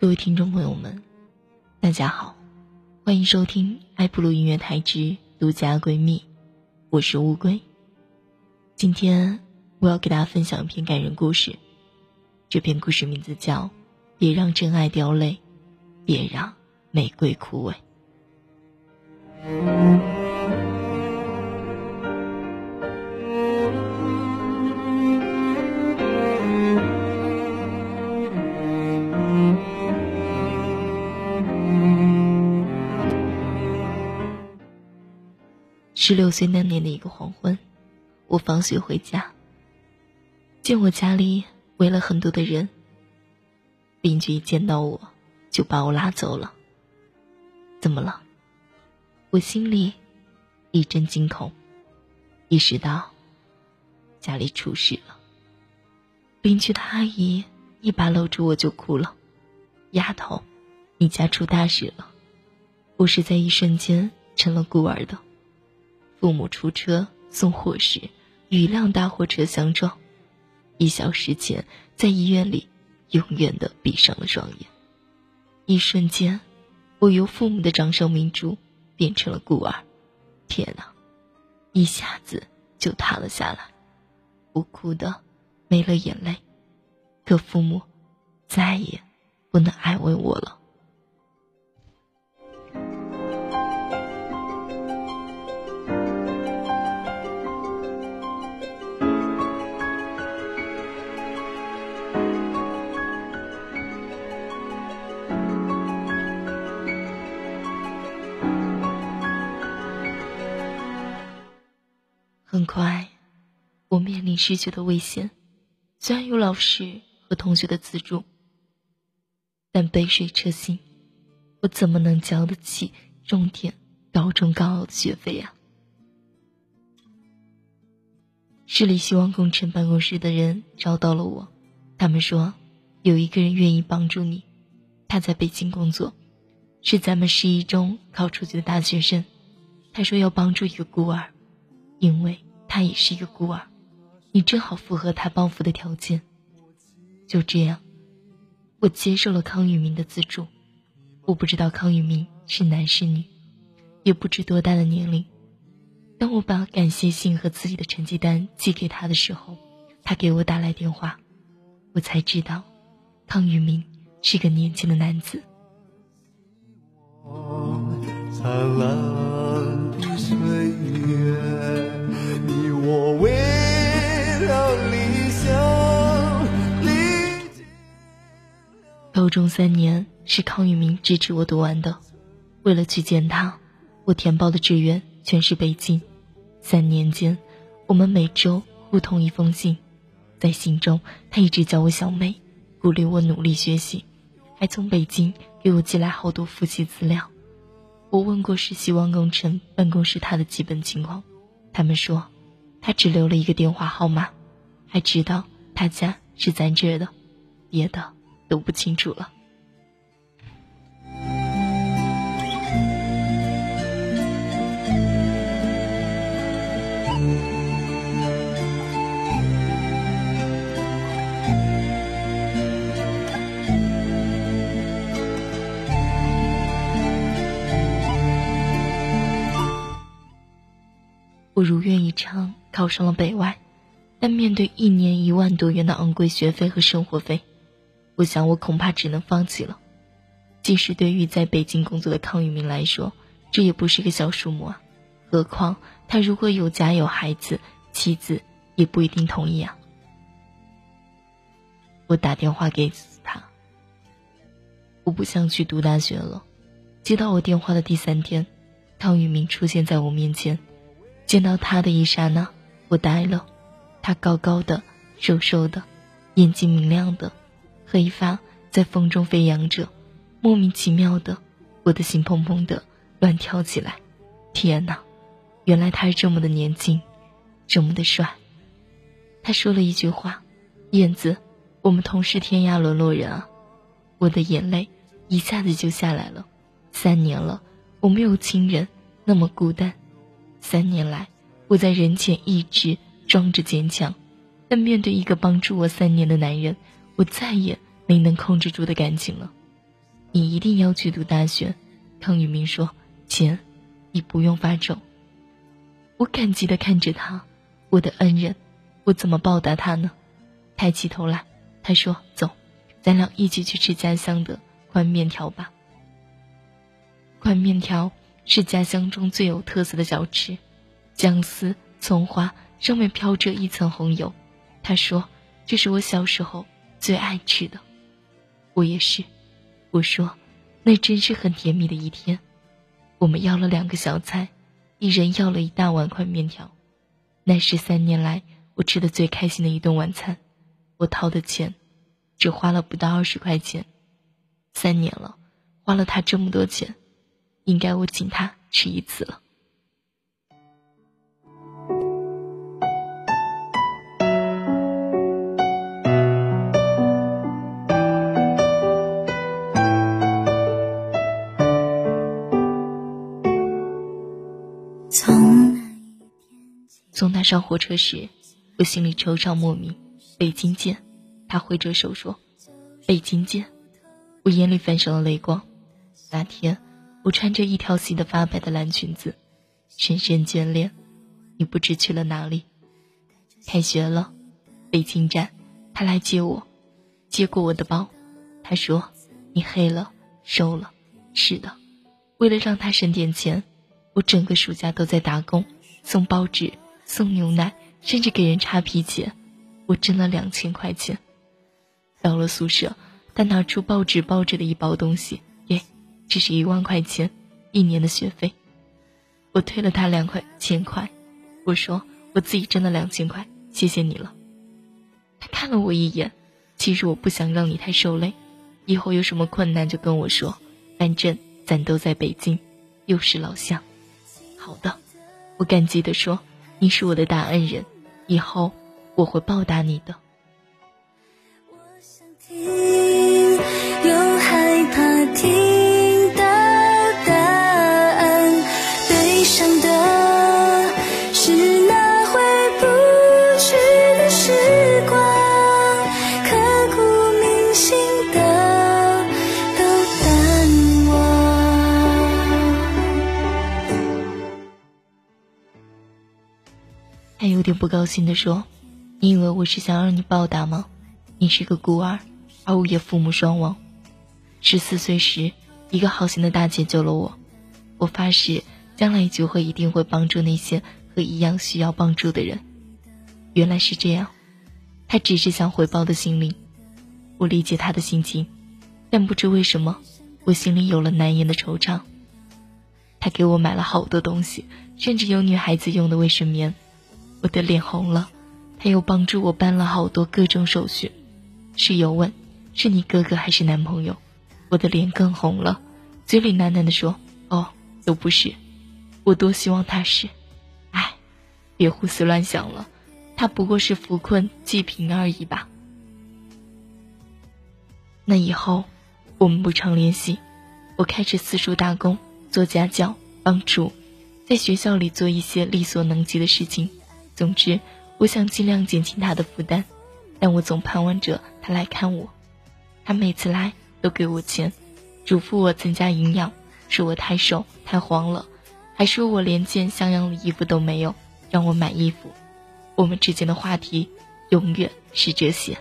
各位听众朋友们，大家好，欢迎收听爱普鲁音乐台之独家闺蜜，我是乌龟。今天我要给大家分享一篇感人故事，这篇故事名字叫《别让真爱掉泪，别让玫瑰枯萎》。十六岁那年的一个黄昏，我放学回家，见我家里围了很多的人。邻居一见到我，就把我拉走了。怎么了？我心里一阵惊恐，意识到家里出事了。邻居的阿姨一把搂住我就哭了：“丫头，你家出大事了！”我是在一瞬间成了孤儿的。父母出车送货时，与一辆大货车相撞，一小时前在医院里永远的闭上了双眼。一瞬间，我由父母的掌上明珠变成了孤儿。天哪，一下子就塌了下来。我哭的没了眼泪，可父母再也不能安慰我了。很快，我面临失学的危险。虽然有老师和同学的资助，但杯水车薪，我怎么能交得起重点高中高傲的学费呀？市里希望工程办公室的人找到了我，他们说有一个人愿意帮助你，他在北京工作，是咱们市一中考出去的大学生。他说要帮助一个孤儿。因为他也是一个孤儿，你正好符合他帮扶的条件。就这样，我接受了康宇明的资助。我不知道康宇明是男是女，也不知多大的年龄。当我把感谢信和自己的成绩单寄给他的时候，他给我打来电话，我才知道，康宇明是个年轻的男子。灿烂的岁月。我为了理想高中三年是康宇明支持我读完的，为了去见他，我填报的志愿全是北京。三年间，我们每周互通一封信，在信中他一直叫我小妹，鼓励我努力学习，还从北京给我寄来好多复习资料。我问过实习望工程办公室他的基本情况，他们说。他只留了一个电话号码，还知道他家是咱这的，别的都不清楚了。我如愿以偿。考上了北外，但面对一年一万多元的昂贵学费和生活费，我想我恐怕只能放弃了。即使对于在北京工作的康宇明来说，这也不是个小数目啊。何况他如果有家有孩子，妻子也不一定同意啊。我打电话给他，我不想去读大学了。接到我电话的第三天，康宇明出现在我面前，见到他的一刹那。我呆了，他高高的、瘦瘦的，眼睛明亮的，黑发在风中飞扬着，莫名其妙的，我的心砰砰的乱跳起来。天哪，原来他是这么的年轻，这么的帅。他说了一句话：“燕子，我们同是天涯沦落人啊！”我的眼泪一下子就下来了。三年了，我没有亲人，那么孤单。三年来。我在人前一直装着坚强，但面对一个帮助我三年的男人，我再也没能控制住的感情了。你一定要去读大学。”康宇明说：“钱，你不用发愁。”我感激的看着他，我的恩人，我怎么报答他呢？抬起头来，他说：“走，咱俩一起去吃家乡的宽面条吧。”宽面条是家乡中最有特色的小吃，姜丝、葱花上面飘着一层红油。他说：“这是我小时候最爱吃的。”我也是，我说：“那真是很甜蜜的一天。”我们要了两个小菜，一人要了一大碗宽面条，那是三年来我吃的最开心的一顿晚餐。我掏的钱，只花了不到二十块钱，三年了，花了他这么多钱。应该我请他吃一次了。送他上火车时，我心里惆怅莫名。北京见，他挥着手说：“北京见。”我眼里泛上了泪光。那天。我穿着一条洗得发白的蓝裙子，深深眷恋。你不知去了哪里。开学了，北京站，他来接我，接过我的包。他说：“你黑了，瘦了。”是的，为了让他省点钱，我整个暑假都在打工，送报纸，送牛奶，甚至给人擦皮鞋。我挣了两千块钱。到了宿舍，他拿出报纸包着的一包东西。耶这是一万块钱，一年的学费。我退了他两块钱块，我说我自己挣了两千块，谢谢你了。他看了我一眼，其实我不想让你太受累，以后有什么困难就跟我说，反正咱都在北京，又是老乡。好的，我感激的说，你是我的大恩人，以后我会报答你的。我想听，又害怕听。不高兴地说：“你以为我是想让你报答吗？你是个孤儿，而我也父母双亡。十四岁时，一个好心的大姐救了我，我发誓将来就会一定会帮助那些和一样需要帮助的人。原来是这样，他只是想回报的心灵。我理解他的心情，但不知为什么，我心里有了难言的惆怅。他给我买了好多东西，甚至有女孩子用的卫生棉。”我的脸红了，他又帮助我办了好多各种手续。室友问：“是你哥哥还是男朋友？”我的脸更红了，嘴里喃喃地说：“哦，都不是。”我多希望他是。哎，别胡思乱想了，他不过是扶困济贫而已吧。那以后，我们不常联系。我开始四处打工，做家教、帮助，在学校里做一些力所能及的事情。总之，我想尽量减轻他的负担，但我总盼望着他来看我。他每次来都给我钱，嘱咐我增加营养，说我太瘦太黄了，还说我连件像样的衣服都没有，让我买衣服。我们之间的话题永远是这些。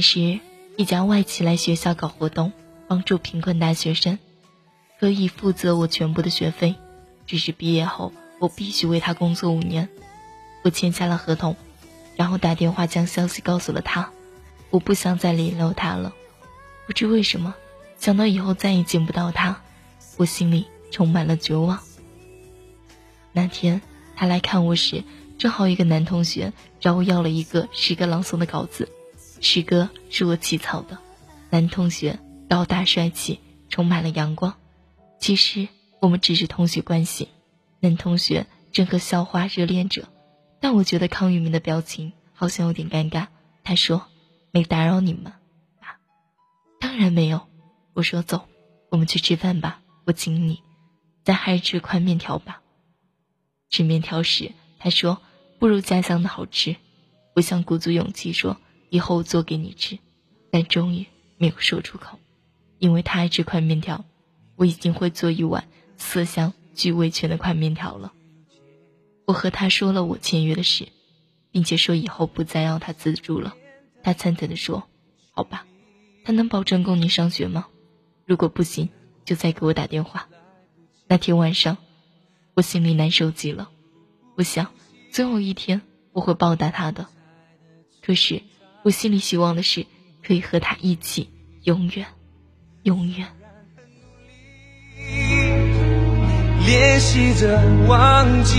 时，一家外企来学校搞活动，帮助贫困大学生，可以负责我全部的学费。只是毕业后，我必须为他工作五年。我签下了合同，然后打电话将消息告诉了他。我不想再联络他了。不知为什么，想到以后再也见不到他，我心里充满了绝望。那天他来看我时，正好一个男同学找我要了一个诗歌朗诵的稿子。诗歌是我起草的，男同学高大帅气，充满了阳光。其实我们只是同学关系。男同学正和校花热恋着，但我觉得康宇明的表情好像有点尴尬。他说：“没打扰你们啊？”“当然没有。”我说：“走，我们去吃饭吧，我请你。咱还是吃宽面条吧。”吃面条时，他说：“不如家乡的好吃。”我想鼓足勇气说：“以后做给你吃。”但终于没有说出口，因为他爱吃宽面条，我已经会做一碗色香。具味全的宽面条了。我和他说了我签约的事，并且说以后不再要他资助了。他惨惨地说：“好吧，他能保证供你上学吗？如果不行，就再给我打电话。”那天晚上，我心里难受极了。我想，总有一天我会报答他的。可是，我心里希望的是可以和他一起，永远，永远。练习着忘记，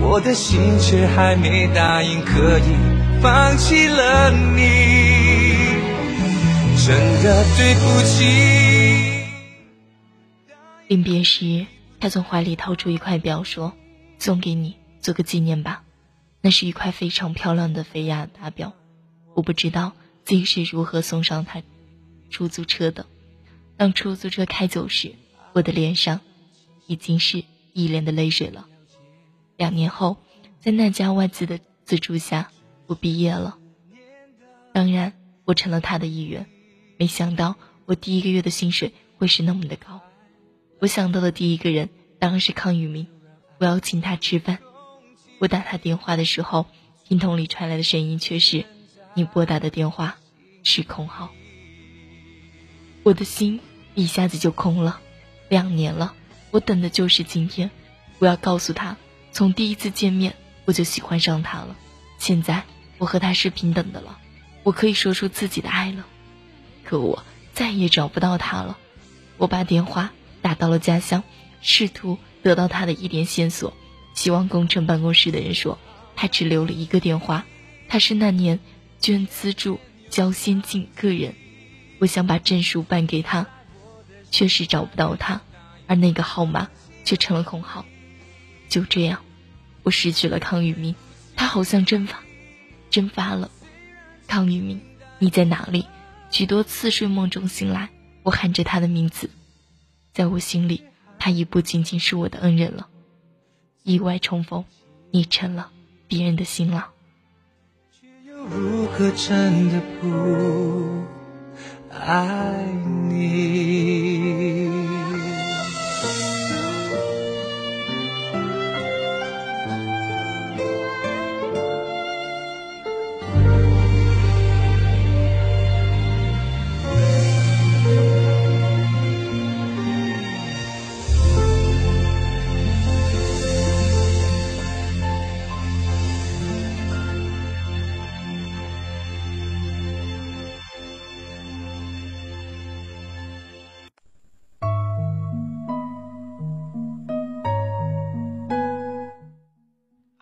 我的心却还没答应可以放弃了你，真的对不起。临别时，他从怀里掏出一块表，说：“送给你，做个纪念吧。”那是一块非常漂亮的菲亚大表，我不知道自己是如何送上他出租车的。当出租车开走时。我的脸上已经是一脸的泪水了。两年后，在那家外资的资助下，我毕业了。当然，我成了他的一员。没想到我第一个月的薪水会是那么的高。我想到的第一个人当然是康宇明，我要请他吃饭。我打他电话的时候，听筒里传来的声音却是：“你拨打的电话是空号。”我的心一下子就空了。两年了，我等的就是今天。我要告诉他，从第一次见面我就喜欢上他了。现在我和他是平等的了，我可以说出自己的爱了。可我再也找不到他了。我把电话打到了家乡，试图得到他的一点线索。希望工程办公室的人说，他只留了一个电话，他是那年捐资助教先进个人。我想把证书办给他。确实找不到他，而那个号码却成了空号。就这样，我失去了康宇明，他好像蒸发，蒸发了。康宇明，你在哪里？许多次睡梦中醒来，我喊着他的名字，在我心里，他已不仅仅是我的恩人了。意外重逢，你成了别人的新郎。却又如何真的不爱你？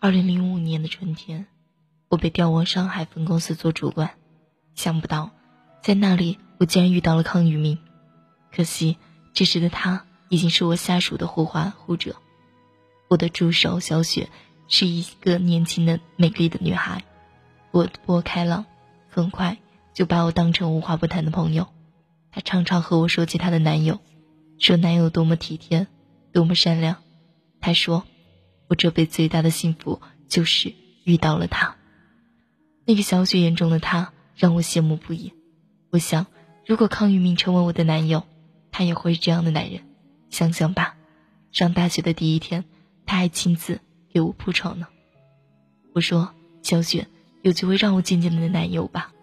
二零零五年的春天，我被调往上海分公司做主管。想不到，在那里我竟然遇到了康宇明。可惜，这时的他已经是我下属的护花护者。我的助手小雪是一个年轻的、美丽的女孩，活泼开朗，很快就把我当成无话不谈的朋友。她常常和我说起她的男友，说男友多么体贴，多么善良。她说。我这辈子最大的幸福就是遇到了他，那个小雪眼中的他让我羡慕不已。我想，如果康宇明成为我的男友，他也会是这样的男人。想想吧，上大学的第一天，他还亲自给我铺床呢。我说：“小雪，有机会让我见见你的男友吧。”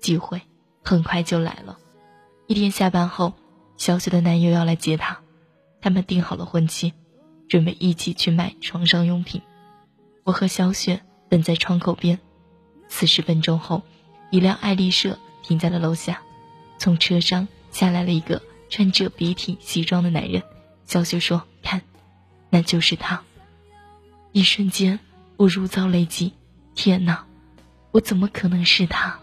机会很快就来了。一天下班后，小雪的男友要来接她，他们定好了婚期。准备一起去买床上用品，我和小雪等在窗口边。四十分钟后，一辆爱丽舍停在了楼下，从车上下来了一个穿着笔挺西装的男人。小雪说：“看，那就是他。”一瞬间，我如遭雷击，天哪，我怎么可能是他？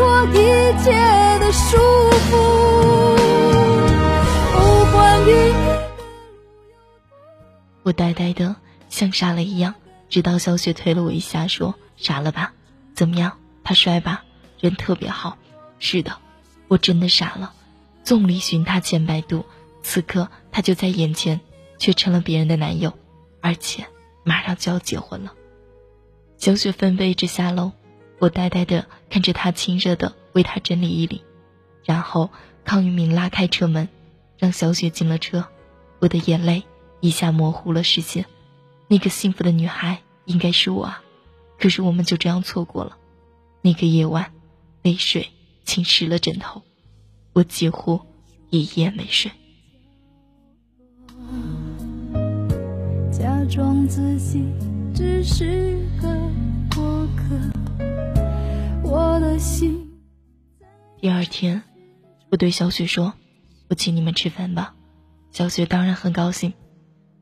掉一切的束缚。哦，关于我呆呆的像傻了一样，直到小雪推了我一下，说：“傻了吧？怎么样？他帅吧？人特别好。”是的，我真的傻了。纵离寻他千百度，此刻他就在眼前，却成了别人的男友，而且马上就要结婚了。小雪纷飞着下楼，我呆呆的看着他亲热的为他整理衣领，然后康玉明拉开车门，让小雪进了车。我的眼泪一下模糊了视线，那个幸福的女孩应该是我啊，可是我们就这样错过了。那个夜晚，泪水浸湿了枕头。我几乎一夜没睡。假装自己只是个过客，我的心第二天，我对小雪说：“我请你们吃饭吧。”小雪当然很高兴。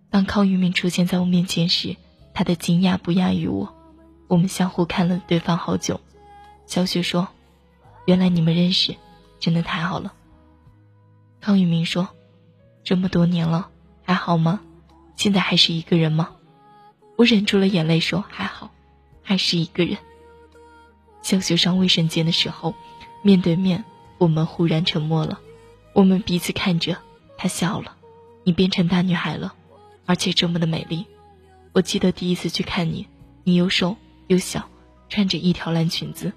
当康玉明出现在我面前时，他的惊讶不亚于我。我们相互看了对方好久。小雪说：“原来你们认识。”真的太好了，康宇明说：“这么多年了，还好吗？现在还是一个人吗？”我忍住了眼泪说：“还好，还是一个人。”小雪上卫生间的时候，面对面，我们忽然沉默了。我们彼此看着，她笑了：“你变成大女孩了，而且这么的美丽。”我记得第一次去看你，你又瘦又小，穿着一条蓝裙子。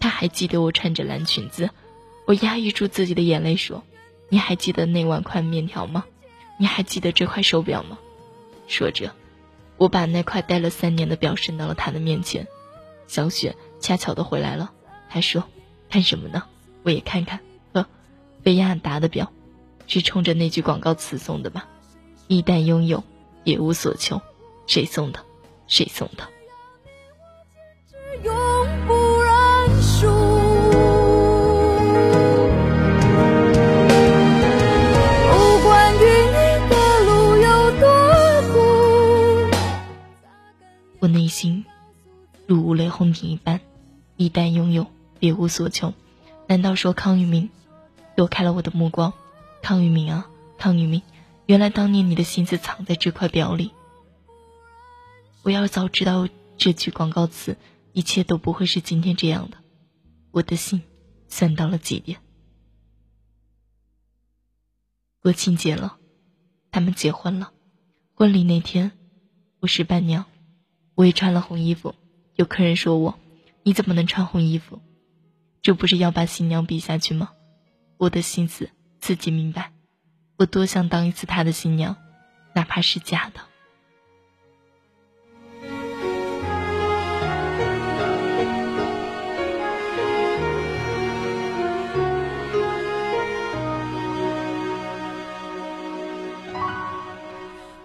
他还记得我穿着蓝裙子。我压抑住自己的眼泪说：“你还记得那碗宽面条吗？你还记得这块手表吗？”说着，我把那块戴了三年的表伸到了他的面前。小雪恰巧的回来了，他说：“看什么呢？我也看看。”呵，菲亚达的表，是冲着那句广告词送的吧？一旦拥有，别无所求。谁送的？谁送的？我内心如五雷轰顶一般，一旦拥有，别无所求。难道说康玉明躲开了我的目光？康玉明啊，康玉明，原来当年你的心思藏在这块表里。我要早知道这句广告词，一切都不会是今天这样的。我的心酸到了极点。国庆节了，他们结婚了。婚礼那天，我是伴娘。我也穿了红衣服，有客人说我：“你怎么能穿红衣服？这不是要把新娘比下去吗？”我的心思自己明白，我多想当一次他的新娘，哪怕是假的。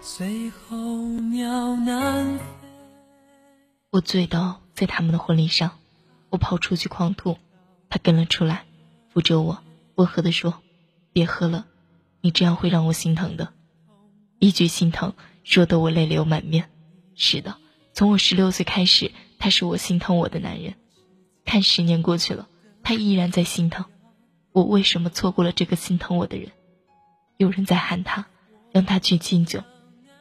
最后鸟难飞。我醉倒在他们的婚礼上，我跑出去狂吐，他跟了出来，扶着我，温和地说：“别喝了，你这样会让我心疼的。”一句心疼，说得我泪流满面。是的，从我十六岁开始，他是我心疼我的男人。看十年过去了，他依然在心疼我。为什么错过了这个心疼我的人？有人在喊他，让他去敬酒。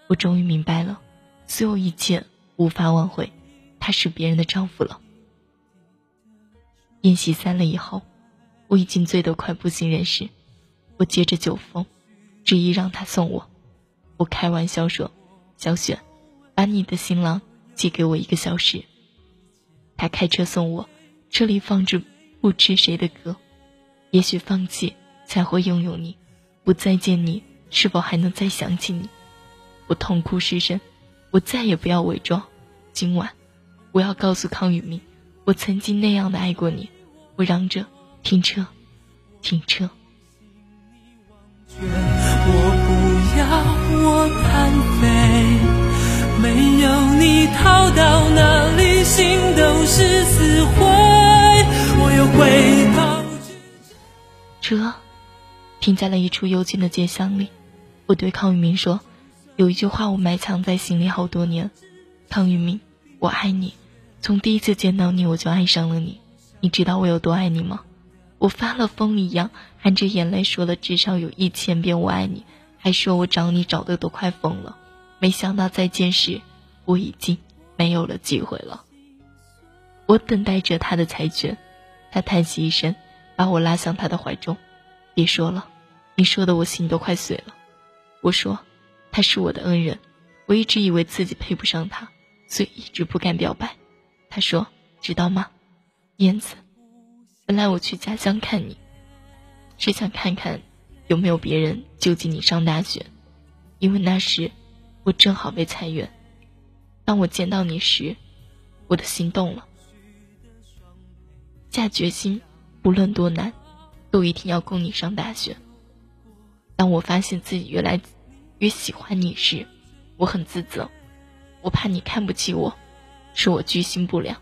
我终于明白了，所有一切无法挽回。他是别人的丈夫了。宴席散了以后，我已经醉得快不省人事。我借着酒疯，执意让他送我。我开玩笑说：“小雪，把你的新郎借给我一个小时。”他开车送我，车里放着不知谁的歌。也许放弃才会拥有你，不再见你，是否还能再想起你？我痛哭失声。我再也不要伪装。今晚。我要告诉康宇明，我曾经那样的爱过你。我嚷着停车，停车。我不要我单飞，没有你逃到哪里心都是死灰。我又回到车停在了一处幽静的街巷里。我对康宇明说：“有一句话我埋藏在心里好多年，康宇明，我爱你。”从第一次见到你，我就爱上了你。你知道我有多爱你吗？我发了疯一样含着眼泪说了至少有一千遍我爱你，还说我找你找的都快疯了。没想到再见时，我已经没有了机会了。我等待着他的裁决，他叹息一声，把我拉向他的怀中。别说了，你说的我心都快碎了。我说，他是我的恩人，我一直以为自己配不上他，所以一直不敢表白。他说，知道吗，燕子，本来我去家乡看你，是想看看有没有别人救济你上大学，因为那时我正好被裁员。当我见到你时，我的心动了，下决心，不论多难。都一定要供你上大学。当我发现自己越来越喜欢你时，我很自责，我怕你看不起我，说我居心不良，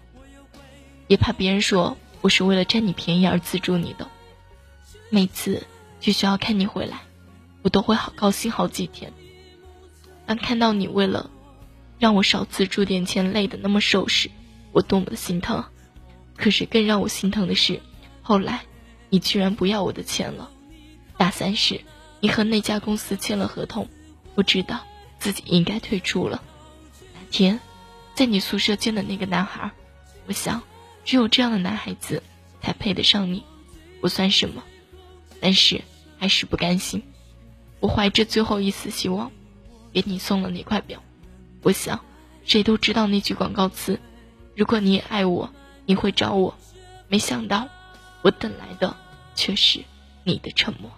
也怕别人说我是为了占你便宜而资助你的。每次去学校看你回来，我都会好高兴好几天。当看到你为了让我少资助点钱累得那么瘦时，我多么的心疼。可是更让我心疼的是，后来。你居然不要我的钱了！大三时，你和那家公司签了合同，我知道自己应该退出了。那天，在你宿舍见的那个男孩，我想，只有这样的男孩子才配得上你。我算什么？但是还是不甘心。我怀着最后一丝希望，给你送了那块表。我想，谁都知道那句广告词：如果你爱我，你会找我。没想到，我等来的。却是你的沉默。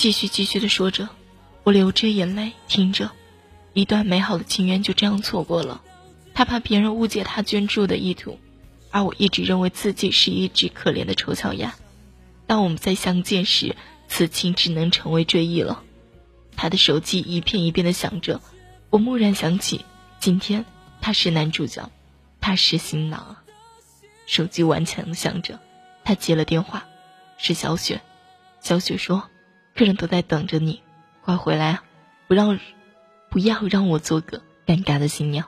继续继续的说着，我流着眼泪听着，一段美好的情缘就这样错过了。他怕别人误解他捐助的意图，而我一直认为自己是一只可怜的丑小鸭。当我们再相见时，此情只能成为追忆了。他的手机一片一片的响着，我蓦然想起，今天他是男主角，他是新郎。手机顽强响着，他接了电话，是小雪。小雪说。客人都在等着你，快回来！不让，不要让我做个尴尬的新娘。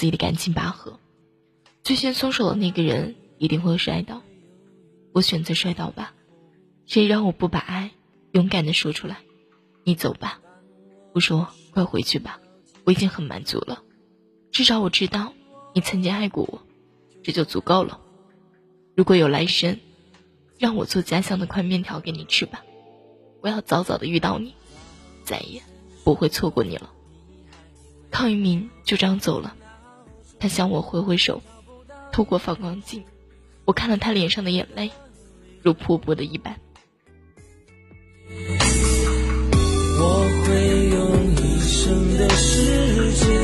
自己的感情拔河，最先松手的那个人一定会摔倒。我选择摔倒吧，谁让我不把爱勇敢的说出来？你走吧，我说快回去吧，我已经很满足了，至少我知道你曾经爱过我，这就足够了。如果有来生，让我做家乡的宽面条给你吃吧，我要早早的遇到你，再也不会错过你了。康一鸣就这样走了，他向我挥挥手，透过反光镜，我看了他脸上的眼泪，如瀑布的一般。我会用一生的时间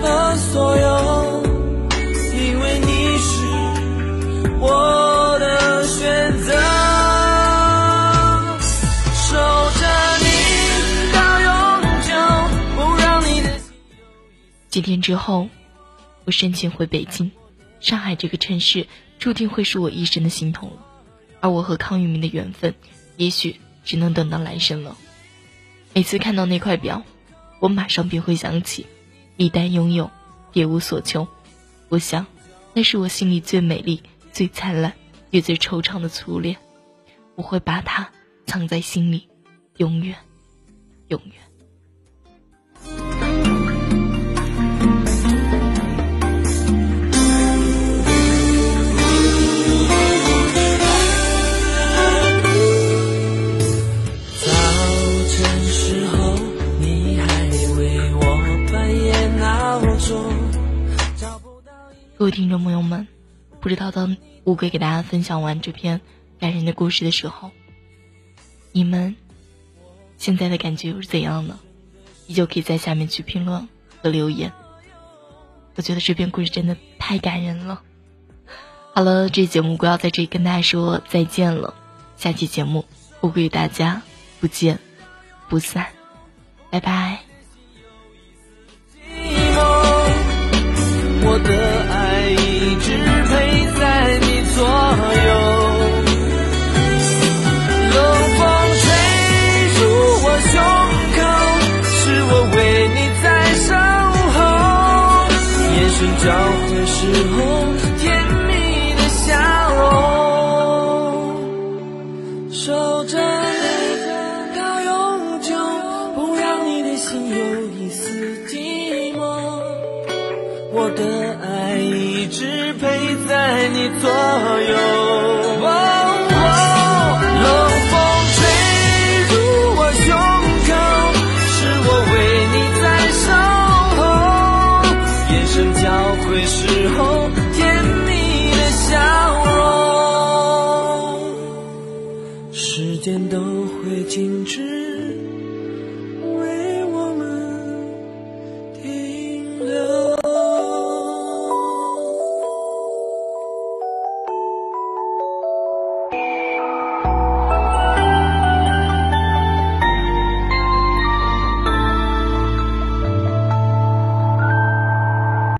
和所有，因为你是我的选择。几天之后，我申请回北京。上海这个城市注定会是我一生的心痛了，而我和康玉明的缘分，也许只能等到来生了。每次看到那块表，我马上便会想起，一旦拥有，别无所求。我想，那是我心里最美丽、最灿烂也最惆怅的初恋。我会把它藏在心里，永远，永远。各位听众朋友们，不知道当乌龟给大家分享完这篇感人的故事的时候，你们现在的感觉又是怎样呢？依旧可以在下面去评论和留言。我觉得这篇故事真的太感人了。好了，这节目我要在这里跟大家说再见了。下期节目乌龟与大家不见不散，拜拜。我的一直陪在你左右，冷风吹入我胸口，是我为你在守候，眼神交汇时候，甜蜜的笑容，守着你到永久，不让你的心有一丝寂寞。我的